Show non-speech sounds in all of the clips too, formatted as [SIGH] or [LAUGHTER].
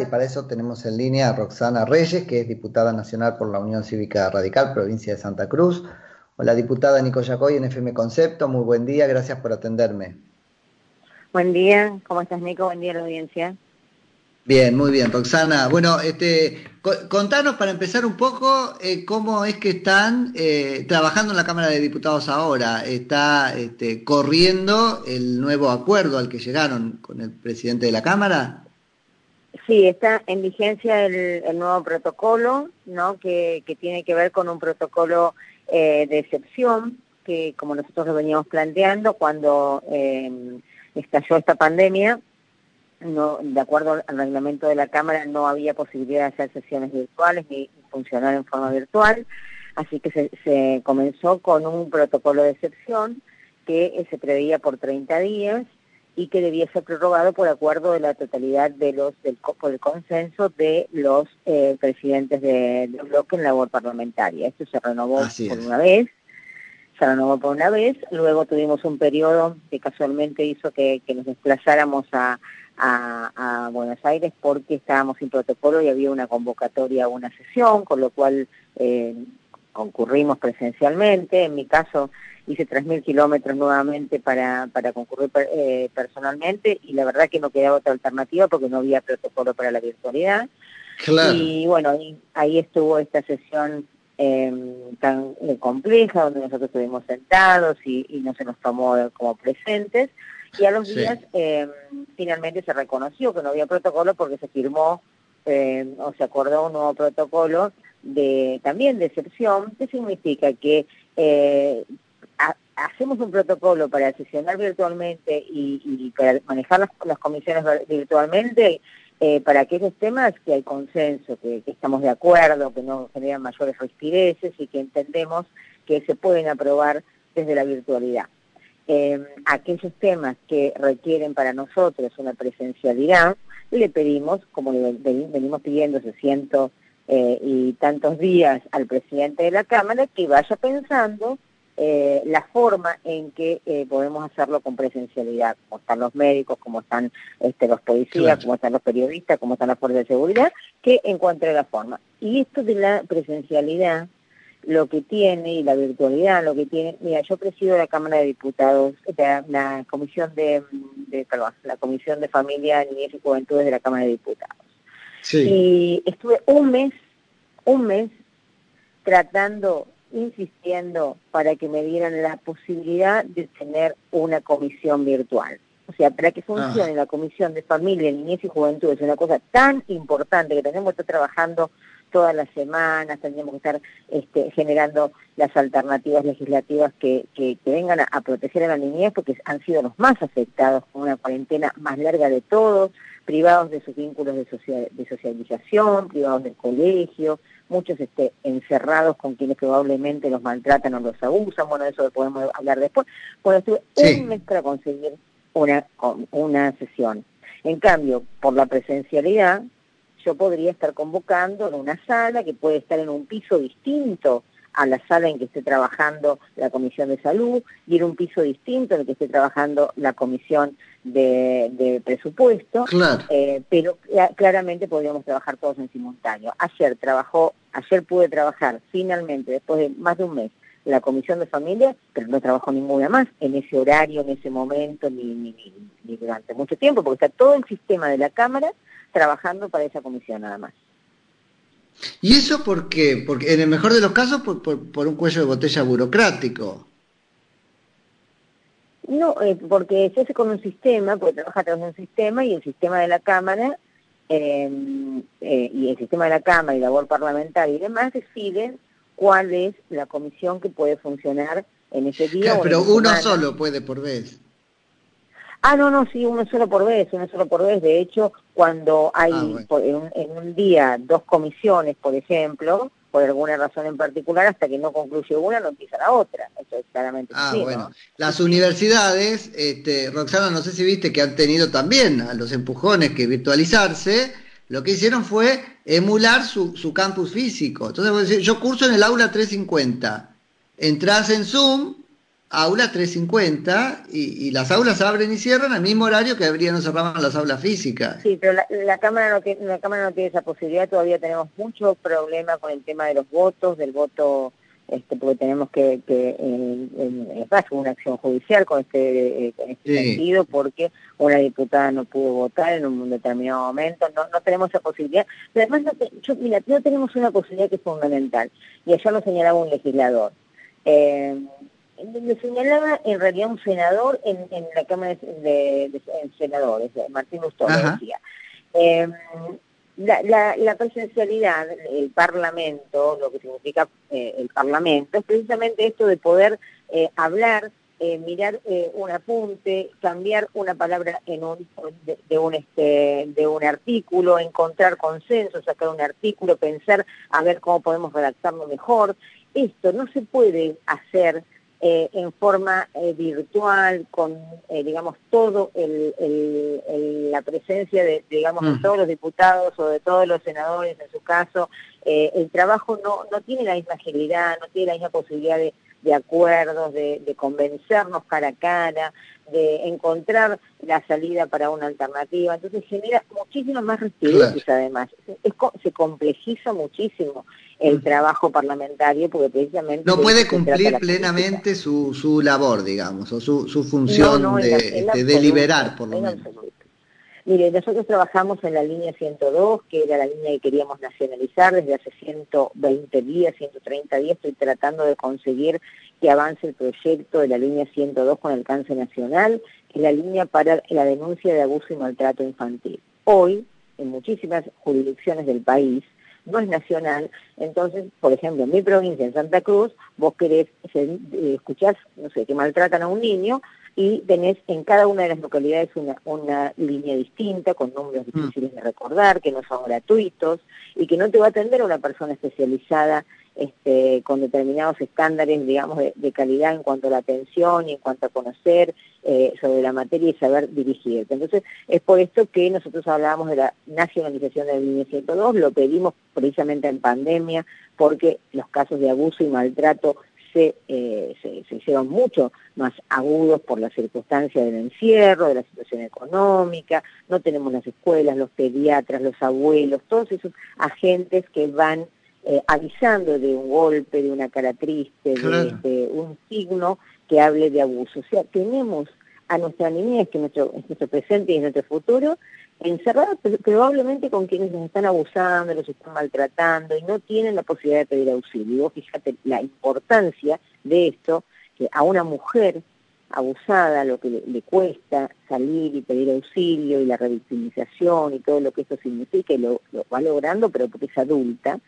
y para eso tenemos en línea a Roxana Reyes, que es diputada nacional por la Unión Cívica Radical, provincia de Santa Cruz. Hola, diputada Nico Yacoy en FM Concepto, muy buen día, gracias por atenderme. Buen día, ¿cómo estás Nico? Buen día a la audiencia. Bien, muy bien, Roxana. Bueno, este, contanos para empezar un poco eh, cómo es que están eh, trabajando en la Cámara de Diputados ahora. ¿Está este, corriendo el nuevo acuerdo al que llegaron con el presidente de la Cámara? Sí, está en vigencia el, nuevo protocolo, ¿no? Que, tiene que ver con un protocolo eh, de excepción, que como nosotros lo veníamos planteando cuando eh, estalló esta pandemia, de acuerdo al reglamento de la Cámara no había posibilidad de hacer sesiones virtuales ni funcionar en forma virtual, así que se, se comenzó con un protocolo de excepción que se preveía por 30 días y que debía ser prorrogado por acuerdo de la totalidad de los del, por el consenso de los eh, presidentes de, del bloque en labor parlamentaria. Esto se renovó por una vez, se renovó por una vez, luego tuvimos un periodo que casualmente hizo que, nos desplazáramos a, a, Buenos Aires porque estábamos sin protocolo y había una convocatoria a una sesión, con lo cual eh, concurrimos presencialmente. En mi caso, hice 3.000 kilómetros nuevamente para, para concurrir eh, personalmente y la verdad que no quedaba otra alternativa porque no había protocolo para la virtualidad. Y bueno, ahí, estuvo esta sesión em, tan eh, compleja donde nosotros estuvimos sentados y, no se nos tomó como presentes. Y a los días em, finalmente se reconoció que no había protocolo porque se firmó em, o se acordó un nuevo protocolo de también de excepción, que significa que eh, hacemos un protocolo para sesionar virtualmente y, para manejar las, comisiones virtualmente eh, para aquellos temas que hay consenso, que, estamos de acuerdo, que no generan mayores respireces y que entendemos que se pueden aprobar desde la virtualidad. Eh, aquellos temas que requieren para nosotros una presencialidad, le pedimos, como le venimos pidiendo hace ciento eh, y tantos días al presidente de la Cámara, que vaya pensando eh, la forma en que eh, podemos hacerlo con presencialidad, como están los médicos, como están este, los policías, como están los periodistas, como están las fuerzas de seguridad, que encuentre la forma. Y esto de la presencialidad, lo que tiene, y la virtualidad, lo que tiene, mira, yo presido la Cámara de Diputados, la, Comisión de, perdón, la Comisión de Familia, Niñez y Juventudes de la Cámara de Diputados. Y estuve un mes, un mes tratando insistiendo para que me dieran la posibilidad de tener una comisión virtual. O sea, para que funcione ah. la comisión de familia, niñez y juventud, es una cosa tan importante que tenemos que estar trabajando todas las semanas, tendríamos que estar este, generando las alternativas legislativas que, que, vengan a, proteger a la niñez, porque han sido los más afectados con una cuarentena más larga de todos, privados de sus vínculos de, de socialización, privados del colegio, muchos este, encerrados con quienes probablemente los maltratan o los abusan, bueno, eso lo podemos hablar después. Bueno, estuve un mes para conseguir una, una sesión. En cambio, por la presencialidad, yo podría estar convocando en una sala que puede estar en un piso distinto a la sala en que esté trabajando la Comisión de Salud y en un piso distinto en el que esté trabajando la Comisión de, Presupuesto, eh, pero claramente podríamos trabajar todos en simultáneo. Ayer trabajó, ayer pude trabajar finalmente, después de más de un mes, la Comisión de Familia, pero no trabajó ninguna más en ese horario, en ese momento, ni, ni, ni durante mucho tiempo, porque está todo el sistema de la Cámara trabajando para esa comisión nada más. ¿Y eso por qué? Porque en el mejor de los casos por, por, un cuello de botella burocrático. No, eh, porque se hace con un sistema, porque trabaja a través de un sistema y el sistema de la Cámara em, eh, y el sistema de la Cámara y la labor parlamentaria y demás deciden cuál es la comisión que puede funcionar en ese día. pero uno solo puede por vez. Ah, no, no, sí, uno solo por vez, uno solo por vez. De hecho, cuando hay ah, en, un, día dos comisiones, por ejemplo, por alguna razón en particular, hasta que no concluye una, no empieza la otra. Eso es claramente Ah, bueno. Las universidades, este, Roxana, no sé si viste que han tenido también a los empujones que virtualizarse, lo que hicieron fue emular su, su campus físico. Entonces, yo curso en el aula 350. Entrás en Zoom aula 350 y, las aulas abren y cierran al mismo horario que abrían o cerraban las aulas físicas. Sí, pero la, Cámara no tiene, la Cámara no tiene esa posibilidad, todavía tenemos mucho problema con el tema de los votos, del voto, este, porque tenemos que, que en, una acción judicial con este, en este sentido, porque una diputada no pudo votar en un determinado momento, no, no tenemos esa posibilidad. Pero además, no, mira, no tenemos una posibilidad que es fundamental, y allá lo señalaba un legislador. Eh, lo señalaba en realidad un senador en, la Cámara de, Senadores, Martín Lustó, decía. Em, la, presencialidad, el Parlamento, lo que significa eh, el Parlamento, es precisamente esto de poder eh, hablar, eh, mirar un apunte, cambiar una palabra en un, de, un este, de un artículo, encontrar consenso, sacar un artículo, pensar a ver cómo podemos redactarlo mejor. Esto no se puede hacer eh, en forma eh, virtual, con, eh, digamos, todo el, la presencia de, digamos, de mm. todos los diputados o de todos los senadores, en su caso, el trabajo no, no tiene la misma agilidad, no tiene la misma posibilidad de, de acuerdos, de, convencernos cara a cara, de encontrar la salida para una alternativa. Entonces genera muchísimas más restricciones además. se complejiza muchísimo el trabajo parlamentario porque precisamente... No puede cumplir plenamente su, su labor, digamos, o su, su función de, este, deliberar, por lo menos. Mire, nosotros trabajamos en la línea 102, que era la línea que queríamos nacionalizar desde hace 120 días, 130 días. Estoy tratando de conseguir que avance el proyecto de la línea 102 con alcance nacional, que es la línea para la denuncia de abuso y maltrato infantil. Hoy, en muchísimas jurisdicciones del país, no es nacional. Entonces, por ejemplo, en mi provincia, en Santa Cruz, vos querés eh, escuchar, no sé, que maltratan a un niño y tenés en cada una de las localidades una, una línea distinta, con números mm. difíciles de recordar, que no son gratuitos y que no te va a atender una persona especializada este, con determinados estándares, digamos, de, calidad en cuanto a la atención y en cuanto a conocer eh, sobre la materia y saber dirigirte. Entonces, es por esto que nosotros hablábamos de la nacionalización del línea 102, lo pedimos precisamente en pandemia, porque los casos de abuso y maltrato se, eh, se, se, hicieron mucho más agudos por la circunstancia del encierro, de la situación económica, no tenemos las escuelas, los pediatras, los abuelos, todos esos agentes que van eh, avisando de un golpe, de una cara triste, de, un signo que hable de abuso. O sea, tenemos a nuestra niñez, que es nuestro, nuestro presente y nuestro futuro, encerrados probablemente con quienes nos están abusando, los están maltratando y no tienen la posibilidad de pedir auxilio. fíjate la importancia de esto, que a una mujer abusada lo que le, cuesta salir y pedir auxilio y la revictimización y todo lo que eso significa y lo, lo va logrando, pero porque es adulta,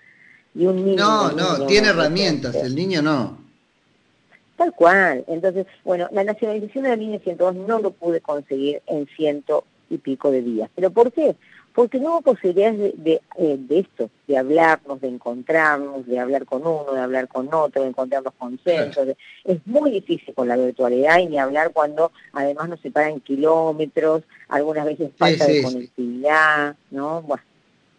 no, no, tiene herramientas, el niño no. Tal cual. Entonces, bueno, la nacionalización de la línea 102 no lo pude conseguir en ciento y pico de días. ¿Pero por qué? Porque no hubo posibilidades de, eh, de, esto, de hablarnos, de encontrarnos, de hablar con uno, de hablar con otro, de encontrar los consensos. es muy difícil con la virtualidad y ni hablar cuando además nos separan kilómetros, algunas veces falta de conectividad, ¿no? Bueno,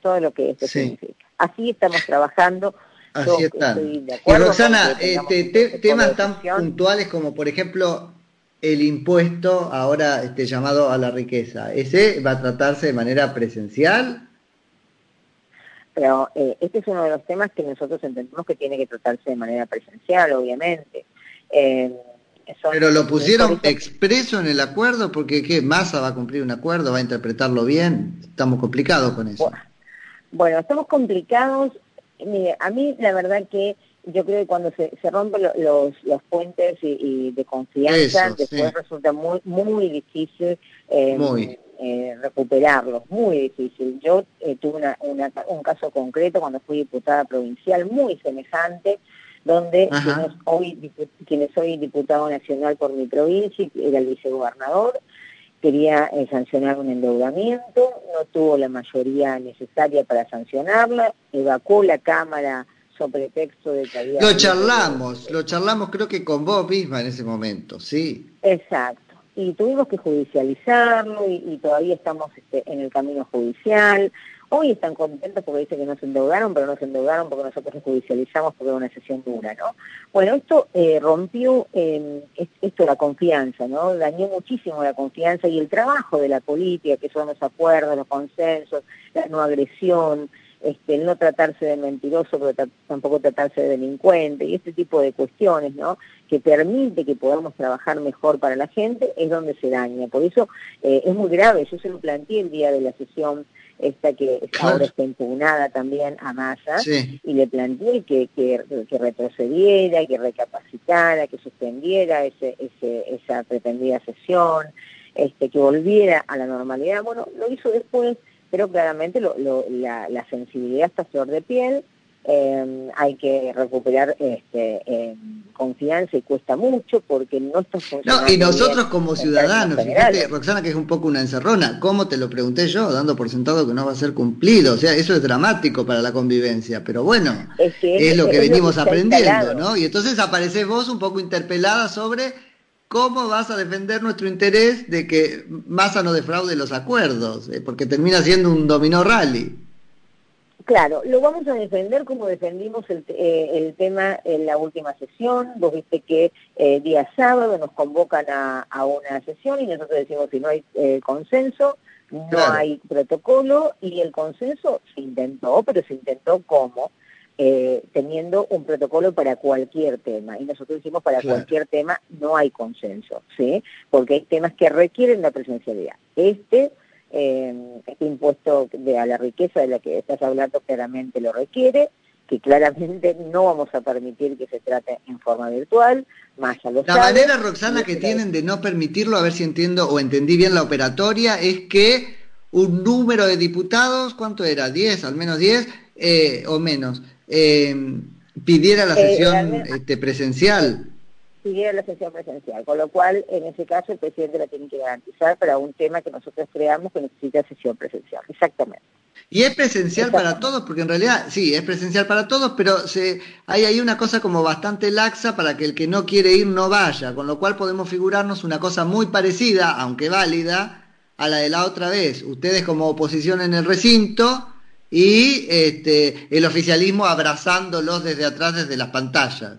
todo lo que esto significa. Así estamos trabajando. Así está. Y Roxana, este, temas tan puntuales como por ejemplo el impuesto ahora este, llamado a la riqueza, ¿ese va a tratarse de manera presencial? Pero eh, este es uno de los temas que nosotros entendemos que tiene que tratarse de manera presencial, obviamente. Eh, Pero lo pusieron expreso en el acuerdo porque ¿qué? Massa va a cumplir un acuerdo, va a interpretarlo bien. Estamos complicados con eso. Bueno, estamos complicados. Mire, a mí la verdad que yo creo que cuando se, se rompen los, los puentes y, de confianza, después resulta muy muy difícil em, eh, recuperarlos, muy difícil. Yo eh, tuve una, un caso concreto cuando fui diputada provincial muy semejante, donde quienes hoy, quienes soy diputado nacional por mi provincia, era el vicegobernador, quería eh, sancionar un endeudamiento, no tuvo la mayoría necesaria para sancionarla, evacuó la Cámara sobre texto de que Lo charlamos, lo charlamos creo que con vos misma en ese momento, sí. Exacto. Y tuvimos que judicializarlo y, todavía estamos este, en el camino judicial. Hoy están contentos porque dicen que no se endeudaron, pero no se endeudaron porque nosotros judicializamos porque era una sesión dura, ¿no? Bueno, esto eh, rompió eh, esto la confianza, ¿no? Dañó muchísimo la confianza y el trabajo de la política, que son los acuerdos, los consensos, la no agresión, este, el no tratarse de mentiroso, pero tampoco tratarse de delincuente, y este tipo de cuestiones, ¿no? que permite que podamos trabajar mejor para la gente, es donde se daña. Por eso eh, es muy grave, yo se lo planteé el día de la sesión esta que ahora está impugnada también a Massa, y le planteé que, que, retrocediera, que recapacitara, que suspendiera ese, esa pretendida sesión, este, que volviera a la normalidad. Bueno, lo hizo después pero claramente la, sensibilidad está flor de piel, em, hay que recuperar este, em, confianza y cuesta mucho porque no está funcionando. No, y nosotros como ciudadanos, fíjate, Roxana, que es un poco una encerrona, ¿cómo te lo pregunté yo, dando por sentado que no va a ser cumplido? O sea, eso es dramático para la convivencia, pero bueno, es, lo que venimos aprendiendo, ¿no? Y entonces apareces vos un poco interpelada sobre ¿cómo vas a defender nuestro interés de que Massa no defraude los acuerdos? Eh, porque termina siendo un dominó rally. Claro, lo vamos a defender como defendimos el, eh, tema en la última sesión. Vos viste que eh, día sábado nos convocan a, una sesión y nosotros decimos si no hay consenso, no hay protocolo y el consenso se intentó, pero se intentó como eh, teniendo un protocolo para cualquier tema. Y nosotros decimos para cualquier tema no hay consenso, ¿sí? Porque hay temas que requieren la presencialidad. Este, eh, este impuesto de, a la riqueza de la que estás hablando claramente lo requiere, que claramente no vamos a permitir que se trate en forma virtual, más a los La manera, Roxana, que tienen de no permitirlo, a ver si entiendo o entendí bien la operatoria, es que un número de diputados, ¿cuánto era? ¿10? Al menos 10 eh, o menos eh, pidiera la eh, sesión este, presencial. Pidiera la sesión presencial, con lo cual en ese caso el presidente la tiene que garantizar para un tema que nosotros creamos que necesita sesión presencial, exactamente. Y es presencial para todos, porque en realidad sí, es presencial para todos, pero se, hay ahí una cosa como bastante laxa para que el que no quiere ir no vaya, con lo cual podemos figurarnos una cosa muy parecida, aunque válida, a la de la otra vez. Ustedes como oposición en el recinto, y este, el oficialismo abrazándolos desde atrás, desde las pantallas.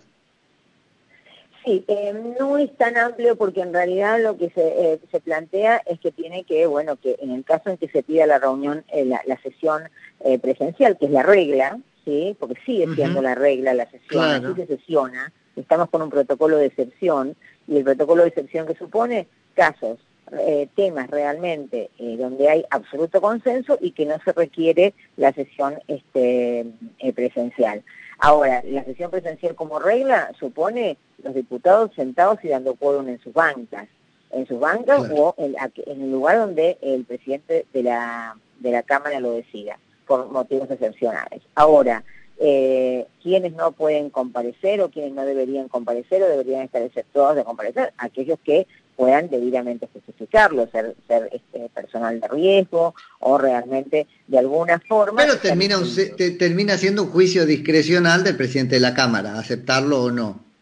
Sí, eh, no es tan amplio porque en realidad lo que se, eh, se, plantea es que tiene que, bueno, que en el caso en que se pida la reunión, eh, la, sesión presencial, que es la regla, ¿sí? Porque sigue siendo la regla la sesión, aquí se sesiona, estamos con un protocolo de excepción, y el protocolo de excepción que supone casos temas realmente donde hay absoluto consenso y que no se requiere la sesión este, presencial. Ahora, la sesión presencial como regla supone los diputados sentados y dando quórum en sus bancas, en sus bancas o en, el lugar donde el presidente de la, de la Cámara lo decida, por motivos excepcionales. Ahora, eh, quienes no pueden comparecer o quienes no deberían comparecer o deberían estar exceptuados de comparecer, aquellos que puedan debidamente justificarlo, ser, ser este, personal de riesgo o realmente de alguna forma... Pero termina, termina siendo un juicio discrecional del presidente de la Cámara, aceptarlo o no.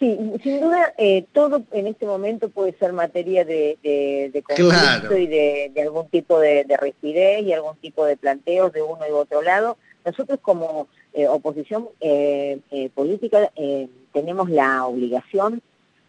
Sí, sin duda, eh, todo en este momento puede ser materia de, de, conflicto y de, algún tipo de, de rigidez y algún tipo de planteos de uno y otro lado. Nosotros como eh, oposición eh, política tenemos la obligación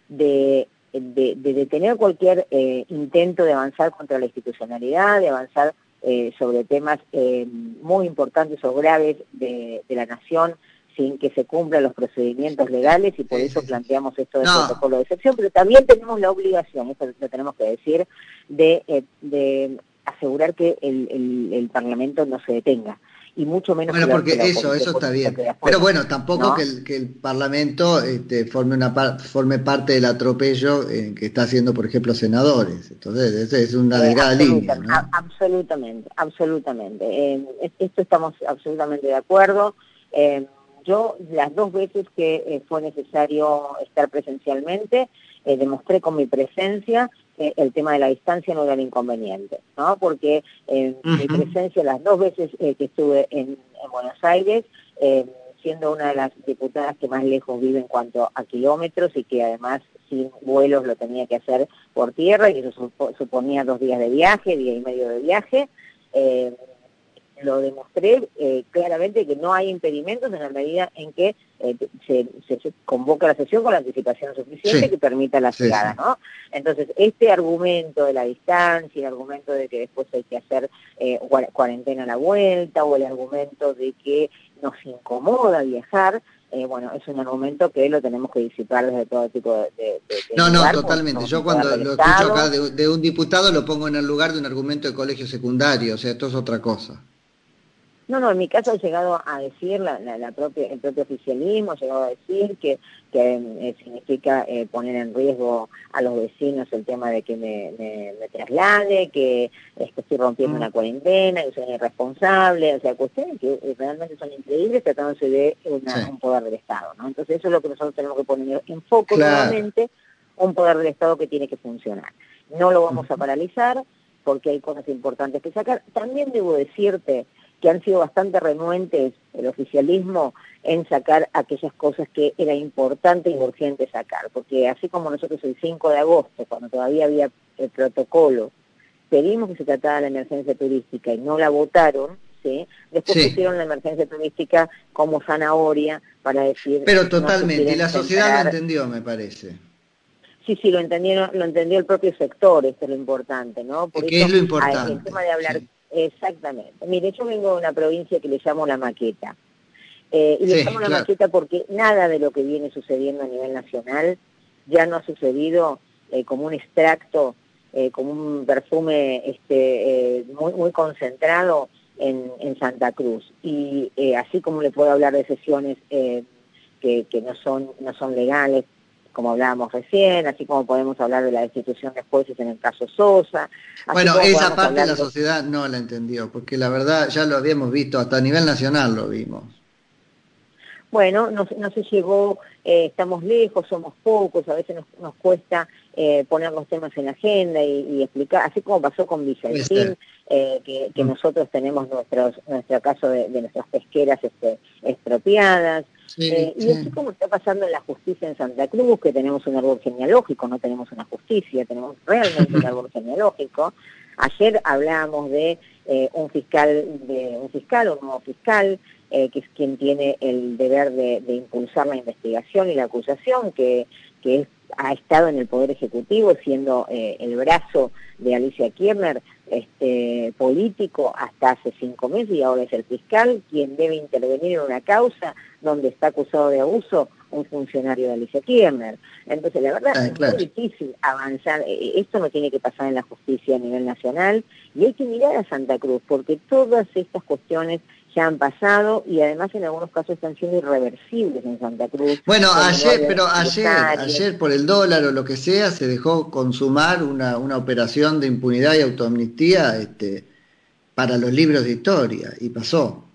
de de, detener cualquier eh, intento de avanzar contra la institucionalidad, de avanzar eh, sobre temas eh, muy importantes o graves de, la nación sin que se cumplan los procedimientos legales y por eso planteamos esto del protocolo de excepción, pero también tenemos la obligación, esto lo tenemos que decir, de, de asegurar que el Parlamento no se detenga y mucho menos bueno porque eso eso está bien. pero bueno tampoco que, el, que el Parlamento este, forme una forme parte del atropello en que está haciendo por ejemplo senadores. Entonces esa es una eh, delgada línea absolutamente absolutamente. Eh, esto estamos absolutamente de acuerdo. Eh, yo las dos veces que fue necesario estar presencialmente demostré con mi presencia el tema de la distancia no era el inconveniente, ¿no? Porque en mi presencia las dos veces eh, que estuve en, Buenos Aires, eh, siendo una de las diputadas que más lejos vive en cuanto a kilómetros y que además sin vuelos lo tenía que hacer por tierra y eso suponía dos días de viaje, día y medio de viaje, eh, lo demostré eh, claramente que no hay impedimentos en la medida en que eh, se, convoca la sesión con la anticipación suficiente que permita la llegada, ¿no? Entonces, este argumento de la distancia, el argumento de que después hay que hacer eh, cuarentena a la vuelta, o el argumento de que nos incomoda viajar, bueno, es un argumento que lo tenemos que disipar desde todo tipo de... no, no, totalmente. Yo cuando lo escucho acá de, de, un diputado lo pongo en el lugar de un argumento de colegio secundario, o sea, esto es otra cosa. No, no, en mi caso ha llegado a decir, la, la, propia, el propio oficialismo ha llegado a decir que, que eh, significa eh, poner en riesgo a los vecinos el tema de que me, me, traslade, que, estoy rompiendo una mm. cuarentena, que soy irresponsable, o sea, cuestiones que eh, realmente son increíbles tratándose de un poder del Estado, ¿no? Entonces eso es lo que nosotros tenemos que poner en foco nuevamente, un poder del Estado que tiene que funcionar. No lo vamos a paralizar porque hay cosas importantes que sacar. También debo decirte que han sido bastante renuentes el oficialismo en sacar aquellas cosas que era importante y urgente sacar, porque así como nosotros el 5 de agosto, cuando todavía había el protocolo, pedimos que se tratara la emergencia turística y no la votaron, ¿sí? después pusieron la emergencia turística como zanahoria para decir... Pero totalmente, y la sociedad lo entendió, me parece. Sí, sí, lo entendieron, lo entendió el propio sector, esto es lo importante, ¿no? Porque es lo importante. El tema de hablar Exactamente. Mire, yo vengo de una provincia que le llamo la maqueta. Eh, y le llamo la maqueta porque nada de lo que viene sucediendo a nivel nacional ya no ha sucedido eh, como un extracto, eh, como un perfume este, muy, muy concentrado en, en Santa Cruz. Y así como le puedo hablar de sesiones que, que no, son, no son legales, como hablábamos recién, así como podemos hablar de la destitución de jueces en el caso Sosa. Bueno, esa parte de la sociedad no la entendió, porque la verdad ya lo habíamos visto, hasta a nivel nacional lo vimos. Bueno, no, no se llegó, eh, estamos lejos, somos pocos, a veces nos, cuesta eh, poner los temas en la agenda y, explicar, así como pasó con Vicentín, eh, que, mm. nosotros tenemos nuestros, nuestro caso de, de nuestras pesqueras este, expropiadas, eh, y así como está pasando en la justicia en Santa Cruz, que tenemos un árbol genealógico, no tenemos una justicia, tenemos realmente un [LAUGHS] árbol genealógico. Ayer hablamos de eh, un fiscal, de un fiscal, un nuevo fiscal, eh, que es quien tiene el deber de, impulsar la investigación y la acusación, que, que ha estado en el Poder Ejecutivo siendo el brazo de Alicia Kirchner, este, político hasta hace cinco meses y ahora es el fiscal quien debe intervenir en una causa donde está acusado de abuso un funcionario de Alicia Kirchner. Entonces, la verdad, ah, es muy difícil avanzar. Eh, eh, esto no tiene que pasar en la justicia a nivel nacional y hay que mirar a Santa Cruz, porque todas estas cuestiones ya han pasado y además en algunos casos están siendo irreversibles en Santa Cruz. Bueno, ayer, pero ayer, ayer por el dólar o lo que sea, se dejó consumar una, una operación de impunidad y autoamnistía este, para los libros de historia y pasó.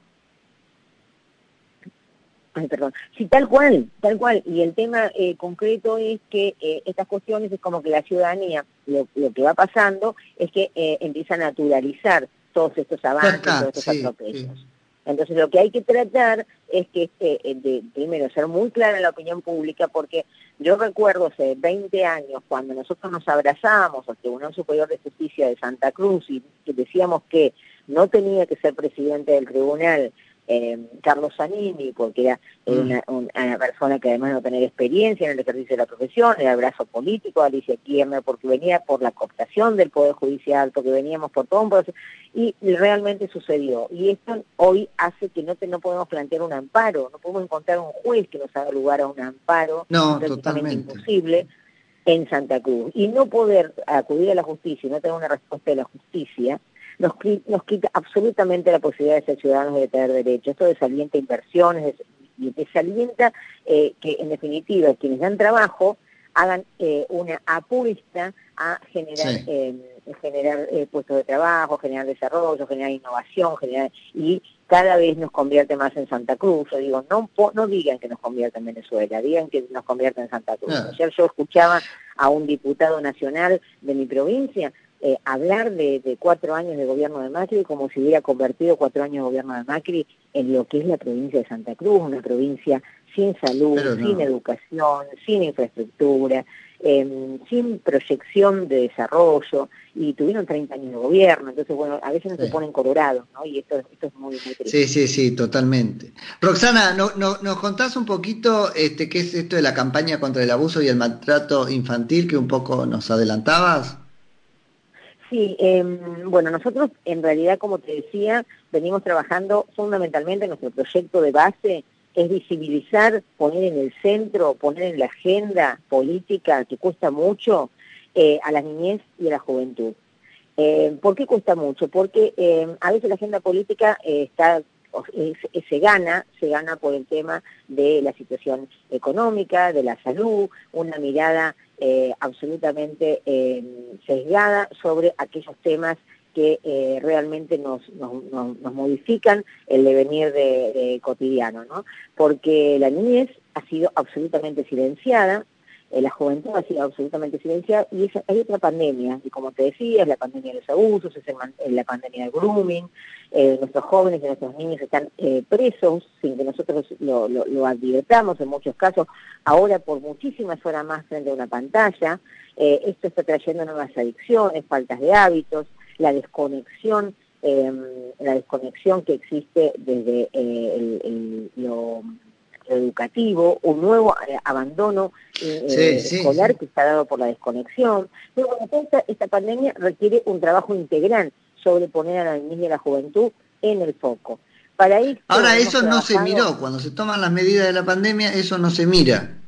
Ay, perdón. Sí, tal cual, tal cual. Y el tema eh, concreto es que eh, estas cuestiones es como que la ciudadanía, lo, que va pasando es que eh, empieza a naturalizar todos estos avances, todos estos atropellos. Entonces lo que hay que tratar es que, de, primero, ser muy clara en la opinión pública, porque yo recuerdo hace 20 años, cuando nosotros nos abrazábamos al Tribunal Superior de Justicia de Santa Cruz y decíamos que no tenía que ser presidente del tribunal eh, Carlos Zanini, porque era mm. una, persona que además de no tener experiencia en el ejercicio de la profesión, era el brazo político de Alicia Kirchner, porque venía por la cooptación del Poder Judicial, porque veníamos por todo un proceso, y realmente sucedió. Y esto hoy hace que no, te, no podemos plantear un amparo, no podemos encontrar un juez que nos haga lugar a un amparo, no, totalmente imposible en Santa Cruz. Y no poder acudir a la justicia y no tener una respuesta de la justicia, nos, nos quita absolutamente la posibilidad de ser ciudadanos y de tener derechos. Esto desalienta inversiones, y desalienta eh, que en definitiva quienes dan trabajo hagan eh, una apuesta a generar eh, generar puestos de trabajo, generar desarrollo, generar innovación, generar y cada vez nos convierte más en Santa Cruz. Yo digo, no no digan que nos convierte en Venezuela, digan que nos convierte en Santa Cruz. Ayer yo escuchaba a un diputado nacional de mi provincia eh, hablar de, cuatro años de gobierno de Macri como si hubiera convertido cuatro años de gobierno de Macri en lo que es la provincia de Santa Cruz, una provincia sin salud, sin educación, sin infraestructura, em, sin proyección de desarrollo, y tuvieron 30 años de gobierno, entonces bueno, a veces no se ponen colorados, ¿no? Y esto, esto es muy, muy triste. Sí, sí, sí, totalmente. Roxana, no, no, ¿nos contás un poquito este, qué es esto de la campaña contra el abuso y el maltrato infantil que un poco nos adelantabas? Sí, em, bueno, nosotros en realidad, como te decía, venimos trabajando fundamentalmente, nuestro proyecto de base es visibilizar, poner en el centro, poner en la agenda política, que cuesta mucho, eh, a la niñez y a la juventud. Eh, ¿Por qué cuesta mucho? Porque em, a veces la agenda política eh, está se gana, se gana por el tema de la situación económica, de la salud, una mirada eh, absolutamente eh, sesgada sobre aquellos temas que eh, realmente nos, modifican el devenir de, cotidiano, ¿no? Porque la niñez ha sido absolutamente silenciada, eh, la juventud ha sido absolutamente silenciada y hay otra pandemia, y como te decía, es la pandemia de los abusos, es, la pandemia del grooming, eh, nuestros jóvenes y nuestros niños están eh, presos sin que nosotros lo, advirtamos en muchos casos, ahora por muchísimas horas más frente a una pantalla, esto está trayendo nuevas adicciones, faltas de hábitos, la desconexión em, la desconexión que existe desde lo educativo, un nuevo eh, abandono eh, eh, escolar que está dado por la desconexión. Pero bueno, esta, pandemia requiere un trabajo integral sobre poner a la niña y a la juventud en el foco. Para Ahora, eso no se miró, cuando se toman las medidas de la pandemia, eso no se mira.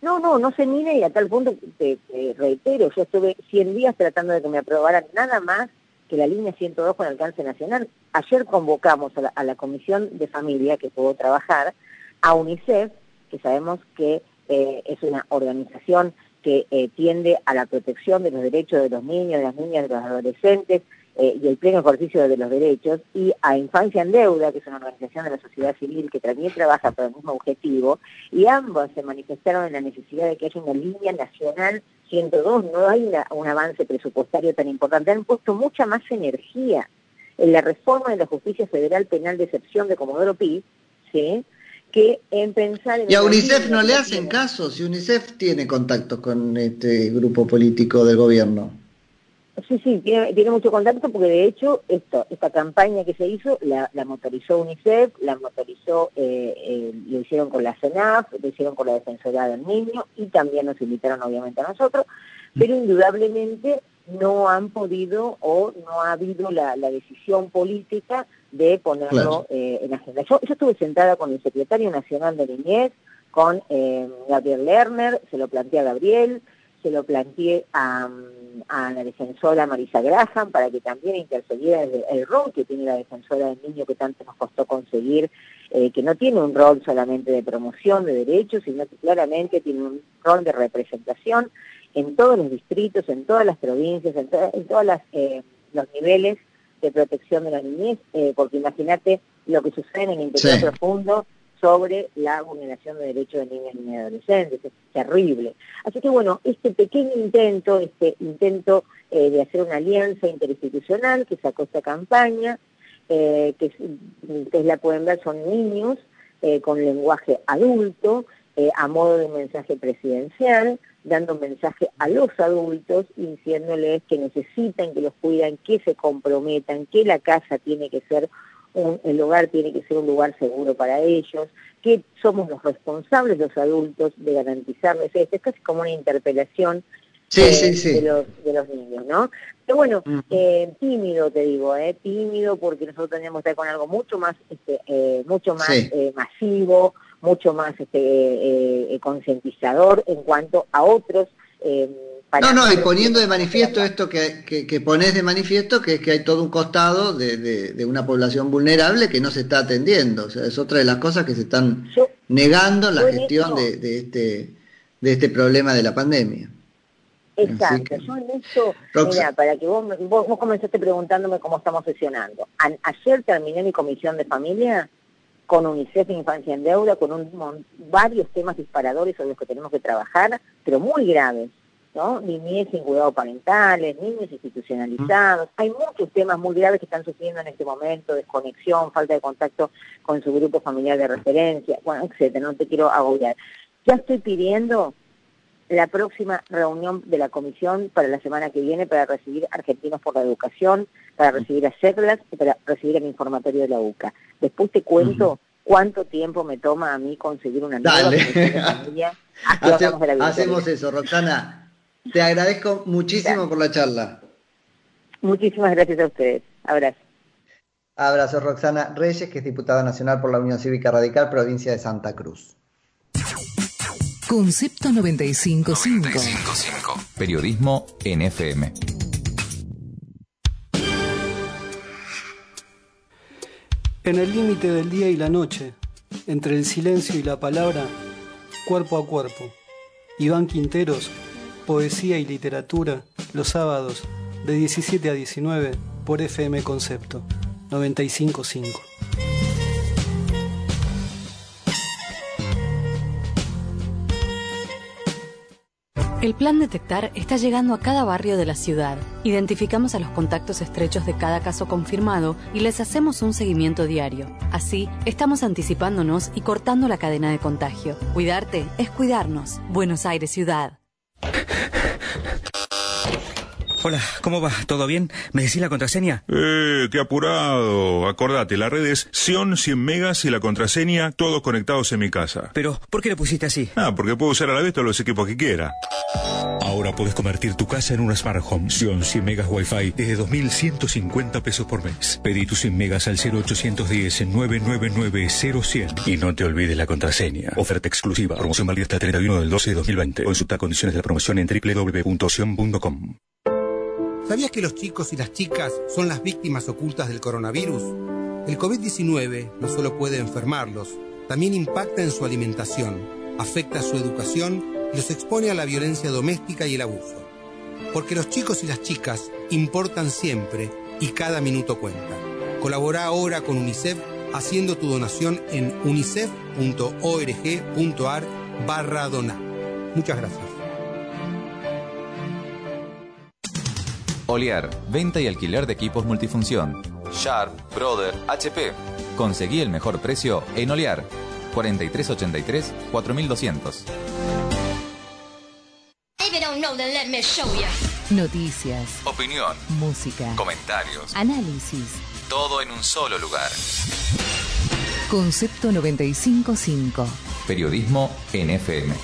No, no, no se mira y a tal punto, te, reitero, yo estuve 100 días tratando de que me aprobaran nada más que la línea 102 con alcance nacional. Ayer convocamos a la, a la Comisión de Familia que pudo trabajar a UNICEF, que sabemos que eh, es una organización que eh, tiende a la protección de los derechos de los niños, de las niñas, de los adolescentes eh, y el pleno ejercicio de los derechos, y a Infancia en Deuda, que es una organización de la sociedad civil que también trabaja por el mismo objetivo, y ambos se manifestaron en la necesidad de que haya una línea nacional 102, no hay un avance presupuestario tan importante, han puesto mucha más energía en la reforma de la justicia federal penal de excepción de Comodoro Pi, ¿sí? Que en pensar Y a UNICEF no le hacen caso, si UNICEF tiene contacto con este grupo político del gobierno. Sí, sí, tiene, mucho contacto porque de hecho esto, esta campaña que se hizo la, motorizó UNICEF, la motorizó, eh, eh, lo hicieron con la CENAF, lo hicieron con la Defensoría del Niño y también nos invitaron obviamente a nosotros, pero indudablemente no han podido o no ha habido la, decisión política de ponerlo eh, en agenda. Yo, yo, estuve sentada con el secretario nacional de Niñez, con eh, Gabriel Lerner, se lo planteé a Gabriel, se lo planteé a, la defensora Marisa Graham para que también intercediera el, el, rol que tiene la defensora del niño que tanto nos costó conseguir, eh, que no tiene un rol solamente de promoción de derechos, sino que claramente tiene un rol de representación en todos los distritos, en todas las provincias, en, todos eh, los niveles de protección de la niñez, eh, porque imagínate lo que sucede en el interior profundo sobre la vulneración de derechos de niñas y adolescentes, es terrible. Así que bueno, este pequeño intento, este intento eh, de hacer una alianza interinstitucional que sacó esta campaña, que ustedes la pueden ver, son niños con lenguaje adulto, a modo de mensaje presidencial, dando mensaje a los adultos, diciéndoles que necesitan que los cuidan, que se comprometan, que la casa tiene que ser, un, el hogar tiene que ser un lugar seguro para ellos, que somos los responsables los adultos de garantizarles esto. Es casi como una interpelación De, los, de los niños, ¿no? Pero bueno, eh, tímido te digo, eh, tímido porque nosotros tenemos que estar con algo mucho más, este, eh, mucho más eh, masivo, mucho más este, eh, eh, concientizador en cuanto a otros. Eh, no, no, y poniendo de manifiesto esto que, que, pones de manifiesto, que es que hay todo un costado de, de, una población vulnerable que no se está atendiendo. O sea, es otra de las cosas que se están negando en la gestión de, de, este, de este problema de la pandemia. Exacto, yo en eso, mira, para que vos, vos, vos, comenzaste preguntándome cómo estamos sesionando. ayer terminé mi comisión de familia con UNICEF Infancia en Deuda, con un, varios temas disparadores sobre los que tenemos que trabajar, pero muy graves, ¿no? Niñez sin cuidado parentales, niños institucionalizados. Hay muchos temas muy graves que están sufriendo en este momento, desconexión, falta de contacto con su grupo familiar de referencia, bueno, etcétera, no te quiero agobiar. Ya estoy pidiendo la próxima reunión de la comisión para la semana que viene para recibir Argentinos por la Educación, para recibir a CEPLAS y para recibir el informatorio de la UCA. Después te cuento cuánto tiempo me toma a mí conseguir una nueva familia. [LAUGHS] hacemos eso, Roxana. Te agradezco muchísimo por la charla. Muchísimas gracias a ustedes. Abrazo. Abrazo, Roxana Reyes, que es diputada nacional por la Unión Cívica Radical, provincia de Santa Cruz. Concepto 955. Periodismo NFM. En el límite del día y la noche, entre el silencio y la palabra, cuerpo a cuerpo. Iván Quinteros, Poesía y Literatura, los sábados, de 17 a 19, por FM Concepto, 955. El plan Detectar está llegando a cada barrio de la ciudad. Identificamos a los contactos estrechos de cada caso confirmado y les hacemos un seguimiento diario. Así, estamos anticipándonos y cortando la cadena de contagio. Cuidarte es cuidarnos. Buenos Aires Ciudad. Hola, ¿cómo va? ¿Todo bien? ¿Me decís la contraseña? Eh, qué apurado. Acordate, la red es Sion 100 megas y la contraseña todos conectados en mi casa. Pero, ¿por qué lo pusiste así? Ah, porque puedo usar a la vez todos los equipos que quiera. Ahora puedes convertir tu casa en una Smart Home. Sion 100 megas Wi-Fi desde 2.150 pesos por mes. Pedí tus 100 megas al 0810 999 0100 y no te olvides la contraseña. Oferta exclusiva. Promoción válida hasta el 31 del 12 de 2020. Consulta condiciones de la promoción en www.sion.com. ¿Sabías que los chicos y las chicas son las víctimas ocultas del coronavirus? El COVID-19 no solo puede enfermarlos, también impacta en su alimentación, afecta su educación y los expone a la violencia doméstica y el abuso. Porque los chicos y las chicas importan siempre y cada minuto cuenta. Colabora ahora con UNICEF haciendo tu donación en unicef.org.ar barra donar. Muchas gracias. Oliar, venta y alquiler de equipos multifunción. Sharp, Brother, HP. Conseguí el mejor precio en Oliar. 4383 4200. Noticias, Opinión, música, comentarios, análisis. todo en un solo lugar. Concepto 955. Periodismo NFM.